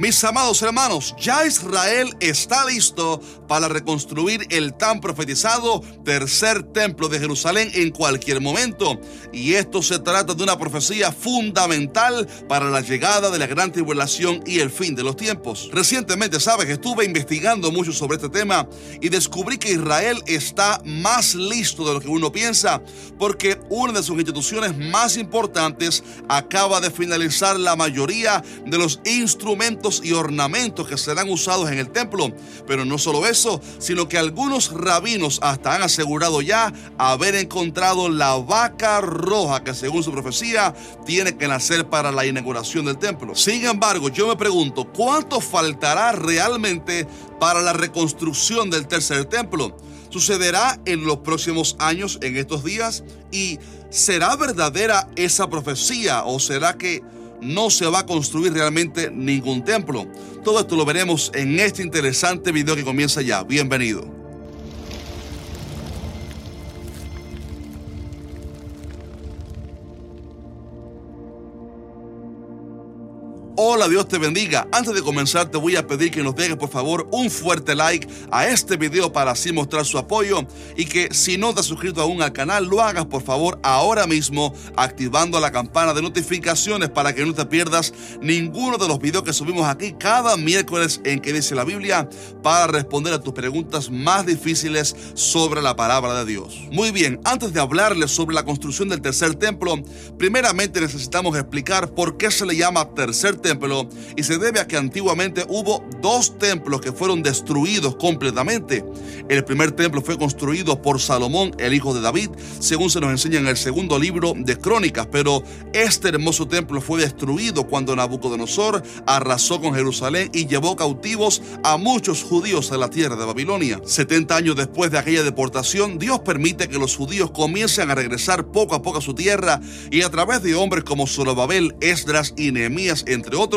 Mis amados hermanos, ya Israel está listo para reconstruir el tan profetizado tercer templo de Jerusalén en cualquier momento. Y esto se trata de una profecía fundamental para la llegada de la gran tribulación y el fin de los tiempos. Recientemente, sabes, estuve investigando mucho sobre este tema y descubrí que Israel está más listo de lo que uno piensa porque una de sus instituciones más importantes acaba de finalizar la mayoría de los instrumentos y ornamentos que serán usados en el templo. Pero no solo eso, sino que algunos rabinos hasta han asegurado ya haber encontrado la vaca roja que según su profecía tiene que nacer para la inauguración del templo. Sin embargo, yo me pregunto, ¿cuánto faltará realmente para la reconstrucción del tercer templo? ¿Sucederá en los próximos años, en estos días? ¿Y será verdadera esa profecía o será que no se va a construir realmente ningún templo. Todo esto lo veremos en este interesante video que comienza ya. Bienvenido. Hola, Dios te bendiga. Antes de comenzar te voy a pedir que nos dejes por favor un fuerte like a este video para así mostrar su apoyo y que si no te has suscrito aún al canal lo hagas por favor ahora mismo activando la campana de notificaciones para que no te pierdas ninguno de los videos que subimos aquí cada miércoles en que dice la Biblia para responder a tus preguntas más difíciles sobre la palabra de Dios. Muy bien, antes de hablarles sobre la construcción del tercer templo, primeramente necesitamos explicar por qué se le llama tercer templo y se debe a que antiguamente hubo dos templos que fueron destruidos completamente. El primer templo fue construido por Salomón, el hijo de David, según se nos enseña en el segundo libro de Crónicas, pero este hermoso templo fue destruido cuando Nabucodonosor arrasó con Jerusalén y llevó cautivos a muchos judíos a la tierra de Babilonia. 70 años después de aquella deportación, Dios permite que los judíos comiencen a regresar poco a poco a su tierra y a través de hombres como Zorobabel, Esdras y Nehemías, entre otros,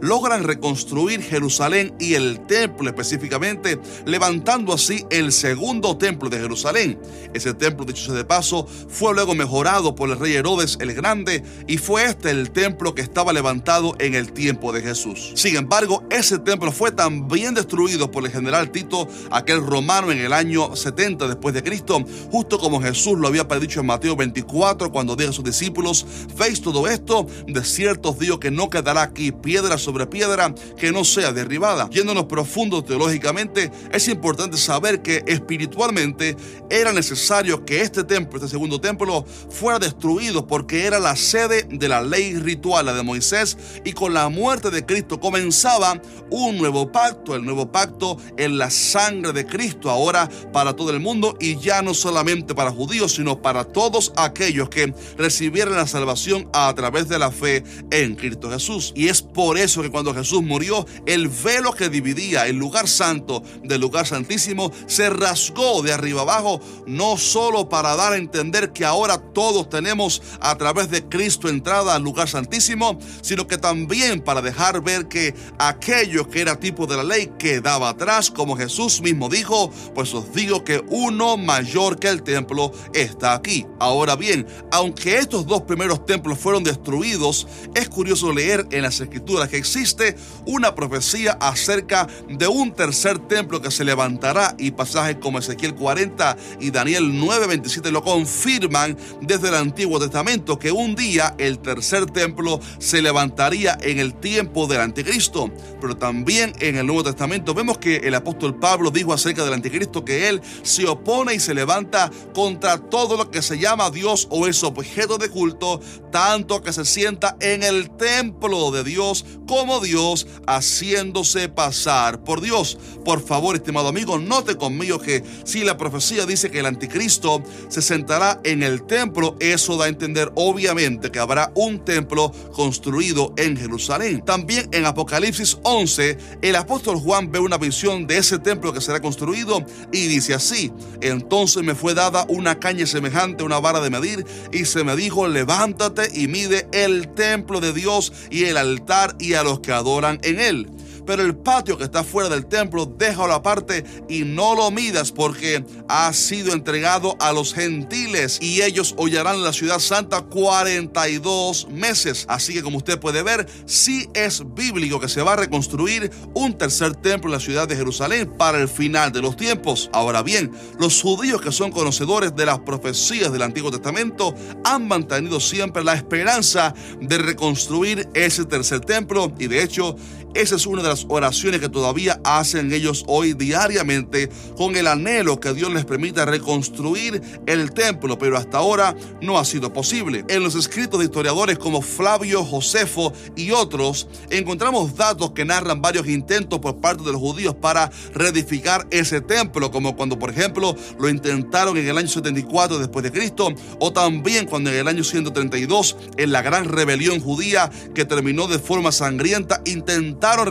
logran reconstruir Jerusalén y el templo específicamente, levantando así el segundo templo de Jerusalén. Ese templo, dicho de paso, fue luego mejorado por el rey Herodes el Grande y fue este el templo que estaba levantado en el tiempo de Jesús. Sin embargo, ese templo fue también destruido por el general Tito, aquel romano en el año 70 después de Cristo, justo como Jesús lo había predicho en Mateo 24 cuando dijo a sus discípulos, veis todo esto, de cierto os digo que no quedará aquí piedra sobre piedra que no sea derribada. Yéndonos profundo teológicamente, es importante saber que espiritualmente era necesario que este templo, este segundo templo, fuera destruido porque era la sede de la ley ritual, la de Moisés, y con la muerte de Cristo comenzaba un nuevo pacto, el nuevo pacto en la sangre de Cristo ahora para todo el mundo y ya no solamente para judíos, sino para todos aquellos que recibieran la salvación a través de la fe en Cristo Jesús. Y es por eso que cuando Jesús murió, el velo que dividía el lugar santo del lugar santísimo se rasgó de arriba abajo, no solo para dar a entender que ahora todos tenemos a través de Cristo entrada al lugar santísimo, sino que también para dejar ver que aquello que era tipo de la ley quedaba atrás, como Jesús mismo dijo, pues os digo que uno mayor que el templo está aquí. Ahora bien, aunque estos dos primeros templos fueron destruidos, es curioso leer en las escrituras que existe una profecía acerca de un tercer templo que se levantará y pasajes como Ezequiel 40 y Daniel 9:27 lo confirman desde el Antiguo Testamento que un día el tercer templo se levantaría en el tiempo del anticristo. Pero también en el Nuevo Testamento vemos que el apóstol Pablo dijo acerca del anticristo que él se opone y se levanta contra todo lo que se llama Dios o es objeto de culto, tanto que se sienta en el templo de Dios como Dios haciéndose pasar por Dios. Por favor, estimado amigo, note conmigo que si la profecía dice que el anticristo se sentará en el templo, eso da a entender obviamente que habrá un templo construido en Jerusalén. También en Apocalipsis 11, el apóstol Juan ve una visión de ese templo que será construido y dice así, entonces me fue dada una caña semejante a una vara de medir y se me dijo, levántate y mide el templo de Dios y el altar y a los que adoran en él pero el patio que está fuera del templo déjalo aparte y no lo midas porque ha sido entregado a los gentiles y ellos hollarán la ciudad santa 42 meses. Así que como usted puede ver, sí es bíblico que se va a reconstruir un tercer templo en la ciudad de Jerusalén para el final de los tiempos. Ahora bien, los judíos que son conocedores de las profecías del Antiguo Testamento han mantenido siempre la esperanza de reconstruir ese tercer templo y de hecho esa es una de las oraciones que todavía hacen ellos hoy diariamente con el anhelo que Dios les permita reconstruir el templo, pero hasta ahora no ha sido posible. En los escritos de historiadores como Flavio Josefo y otros, encontramos datos que narran varios intentos por parte de los judíos para reedificar ese templo, como cuando, por ejemplo, lo intentaron en el año 74 después de Cristo, o también cuando en el año 132, en la gran rebelión judía que terminó de forma sangrienta, intentaron intentaron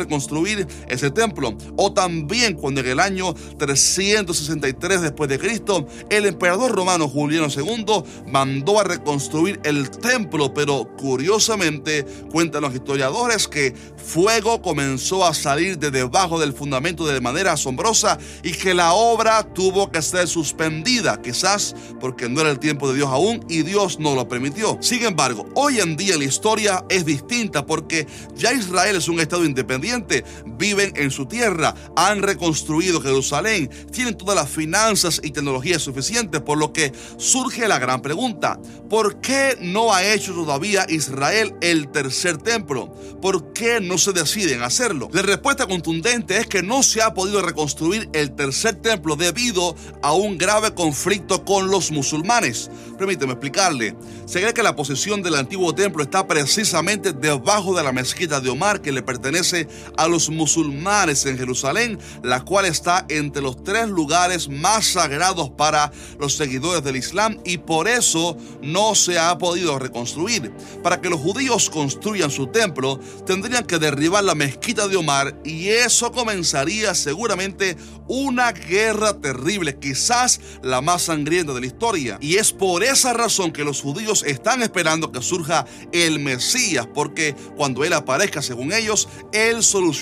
ese templo. O también cuando en el año 363 después de Cristo, el emperador romano Juliano II mandó a reconstruir el templo, pero curiosamente cuentan los historiadores que fuego comenzó a salir de debajo del fundamento de manera asombrosa y que la obra tuvo que ser suspendida, quizás porque no era el tiempo de Dios aún y Dios no lo permitió. Sin embargo, hoy en día la historia es distinta porque ya Israel es un estado independiente, viven en su tierra, han reconstruido Jerusalén, tienen todas las finanzas y tecnologías suficientes, por lo que surge la gran pregunta, ¿por qué no ha hecho todavía Israel el tercer templo? ¿Por qué no se deciden hacerlo? La respuesta contundente es que no se ha podido reconstruir el tercer templo debido a un grave conflicto con los musulmanes. Permíteme explicarle. Se cree que la posición del antiguo templo está precisamente debajo de la mezquita de Omar que le pertenece a los musulmanes en Jerusalén, la cual está entre los tres lugares más sagrados para los seguidores del Islam y por eso no se ha podido reconstruir. Para que los judíos construyan su templo, tendrían que derribar la mezquita de Omar y eso comenzaría seguramente una guerra terrible, quizás la más sangrienta de la historia. Y es por esa razón que los judíos están esperando que surja el Mesías, porque cuando Él aparezca, según ellos, Él solucionará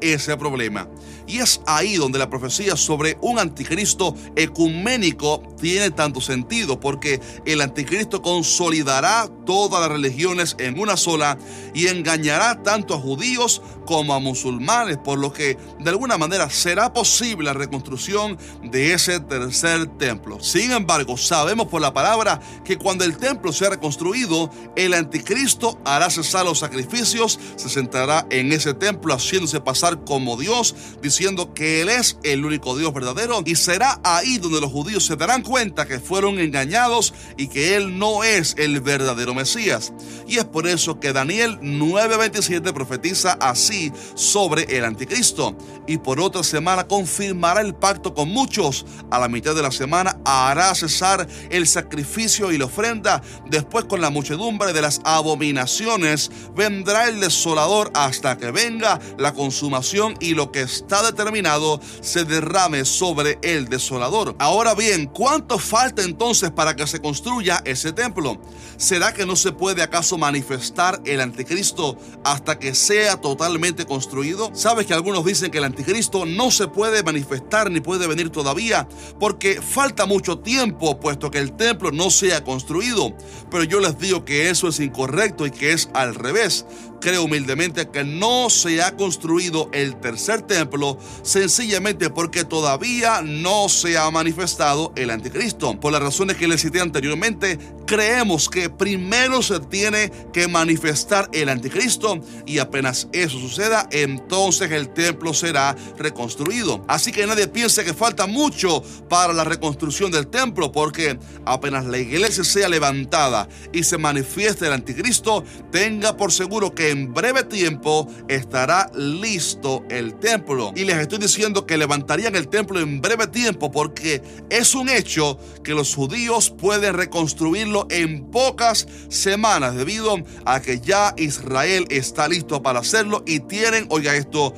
ese problema. Y es ahí donde la profecía sobre un anticristo ecuménico tiene tanto sentido, porque el anticristo consolidará todas las religiones en una sola y engañará tanto a judíos como a musulmanes, por lo que de alguna manera será posible la reconstrucción de ese tercer templo. Sin embargo, sabemos por la palabra que cuando el templo sea reconstruido, el anticristo hará cesar los sacrificios, se sentará en ese templo haciéndose pasar como Dios, diciendo que Él es el único Dios verdadero y será ahí donde los judíos se darán cuenta que fueron engañados y que Él no es el verdadero Mesías. Y es por eso que Daniel 9:27 profetiza así sobre el anticristo. Y por otra semana confirmará el pacto con muchos. A la mitad de la semana hará cesar el sacrificio y la ofrenda. Después con la muchedumbre de las abominaciones vendrá el desolador hasta que venga la consumación y lo que está determinado se derrame sobre el desolador. Ahora bien, ¿cuánto falta entonces para que se construya ese templo? ¿Será que no se puede acaso manifestar el anticristo hasta que sea totalmente construido? ¿Sabes que algunos dicen que el anticristo no se puede manifestar ni puede venir todavía porque falta mucho tiempo puesto que el templo no sea construido? Pero yo les digo que eso es incorrecto y que es al revés creo humildemente que no se ha construido el tercer templo sencillamente porque todavía no se ha manifestado el anticristo. Por las razones que les cité anteriormente, creemos que primero se tiene que manifestar el anticristo y apenas eso suceda, entonces el templo será reconstruido. Así que nadie piense que falta mucho para la reconstrucción del templo porque apenas la iglesia sea levantada y se manifieste el anticristo, tenga por seguro que en breve tiempo estará listo el templo. Y les estoy diciendo que levantarían el templo en breve tiempo porque es un hecho que los judíos pueden reconstruirlo en pocas semanas debido a que ya Israel está listo para hacerlo y tienen, oiga esto,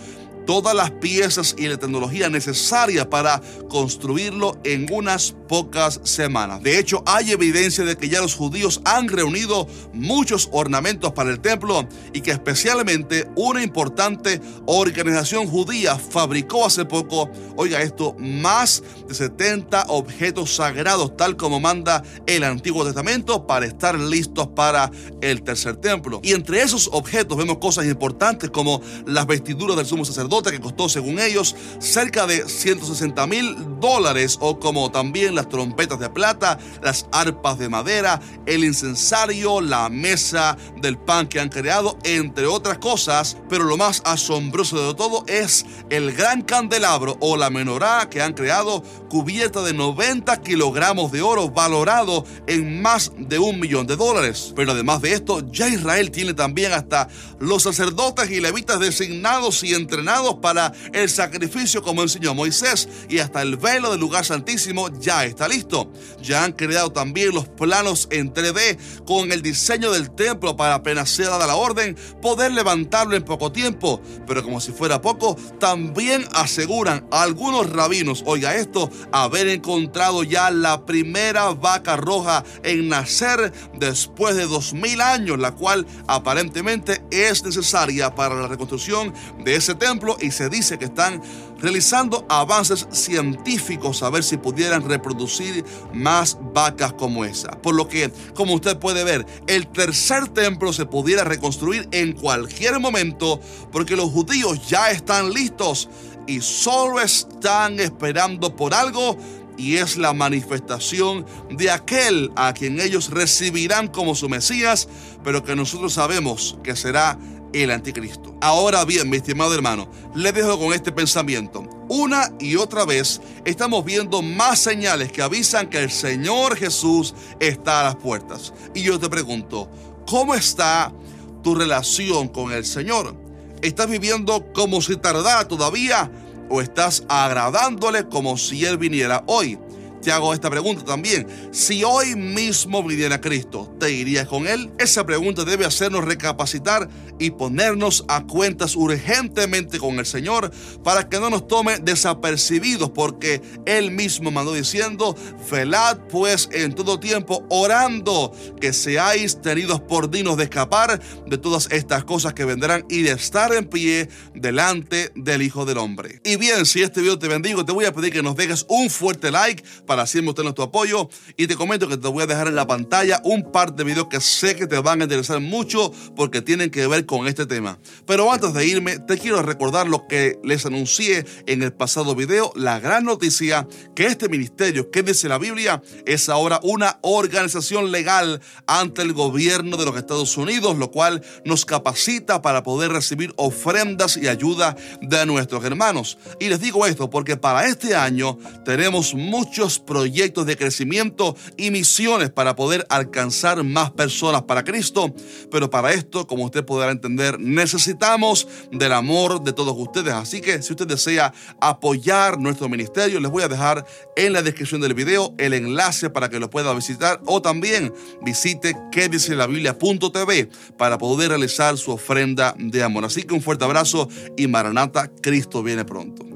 todas las piezas y la tecnología necesaria para construirlo en unas pocas semanas. De hecho, hay evidencia de que ya los judíos han reunido muchos ornamentos para el templo y que especialmente una importante organización judía fabricó hace poco, oiga esto, más de 70 objetos sagrados tal como manda el Antiguo Testamento para estar listos para el tercer templo. Y entre esos objetos vemos cosas importantes como las vestiduras del sumo sacerdote que costó según ellos cerca de 160 mil dólares o como también las trompetas de plata, las arpas de madera, el incensario, la mesa del pan que han creado, entre otras cosas, pero lo más asombroso de todo es el gran candelabro o la menorá que han creado cubierta de 90 kilogramos de oro valorado en más de un millón de dólares. Pero además de esto, ya Israel tiene también hasta los sacerdotes y levitas designados y entrenados para el sacrificio como enseñó Moisés y hasta el velo del lugar santísimo ya está listo. Ya han creado también los planos en 3D con el diseño del templo para apenas sea dada la orden poder levantarlo en poco tiempo. Pero como si fuera poco, también aseguran algunos rabinos, oiga esto, haber encontrado ya la primera vaca roja en nacer después de dos mil años, la cual aparentemente es necesaria para la reconstrucción de ese templo y se dice que están realizando avances científicos a ver si pudieran reproducir más vacas como esa. Por lo que, como usted puede ver, el tercer templo se pudiera reconstruir en cualquier momento porque los judíos ya están listos y solo están esperando por algo y es la manifestación de aquel a quien ellos recibirán como su Mesías, pero que nosotros sabemos que será el anticristo. Ahora bien, mi estimado hermano, le dejo con este pensamiento. Una y otra vez estamos viendo más señales que avisan que el Señor Jesús está a las puertas. Y yo te pregunto, ¿cómo está tu relación con el Señor? ¿Estás viviendo como si tardara todavía o estás agradándole como si Él viniera hoy? Te hago esta pregunta también. Si hoy mismo viniera Cristo, ¿te irías con Él? Esa pregunta debe hacernos recapacitar y ponernos a cuentas urgentemente con el Señor para que no nos tome desapercibidos porque Él mismo mandó diciendo, velad pues en todo tiempo orando que seáis tenidos por dignos de escapar de todas estas cosas que vendrán y de estar en pie delante del Hijo del Hombre. Y bien, si este video te bendigo, te voy a pedir que nos dejes un fuerte like para así mostrar nuestro apoyo. Y te comento que te voy a dejar en la pantalla un par de videos que sé que te van a interesar mucho porque tienen que ver con este tema. Pero antes de irme, te quiero recordar lo que les anuncié en el pasado video, la gran noticia que este ministerio, que dice la Biblia, es ahora una organización legal ante el gobierno de los Estados Unidos, lo cual nos capacita para poder recibir ofrendas y ayuda de nuestros hermanos. Y les digo esto porque para este año tenemos muchos proyectos de crecimiento y misiones para poder alcanzar más personas para Cristo. Pero para esto, como usted podrá entender, necesitamos del amor de todos ustedes. Así que si usted desea apoyar nuestro ministerio, les voy a dejar en la descripción del video el enlace para que lo pueda visitar o también visite que dice la Biblia.tv para poder realizar su ofrenda de amor. Así que un fuerte abrazo y Maranata, Cristo viene pronto.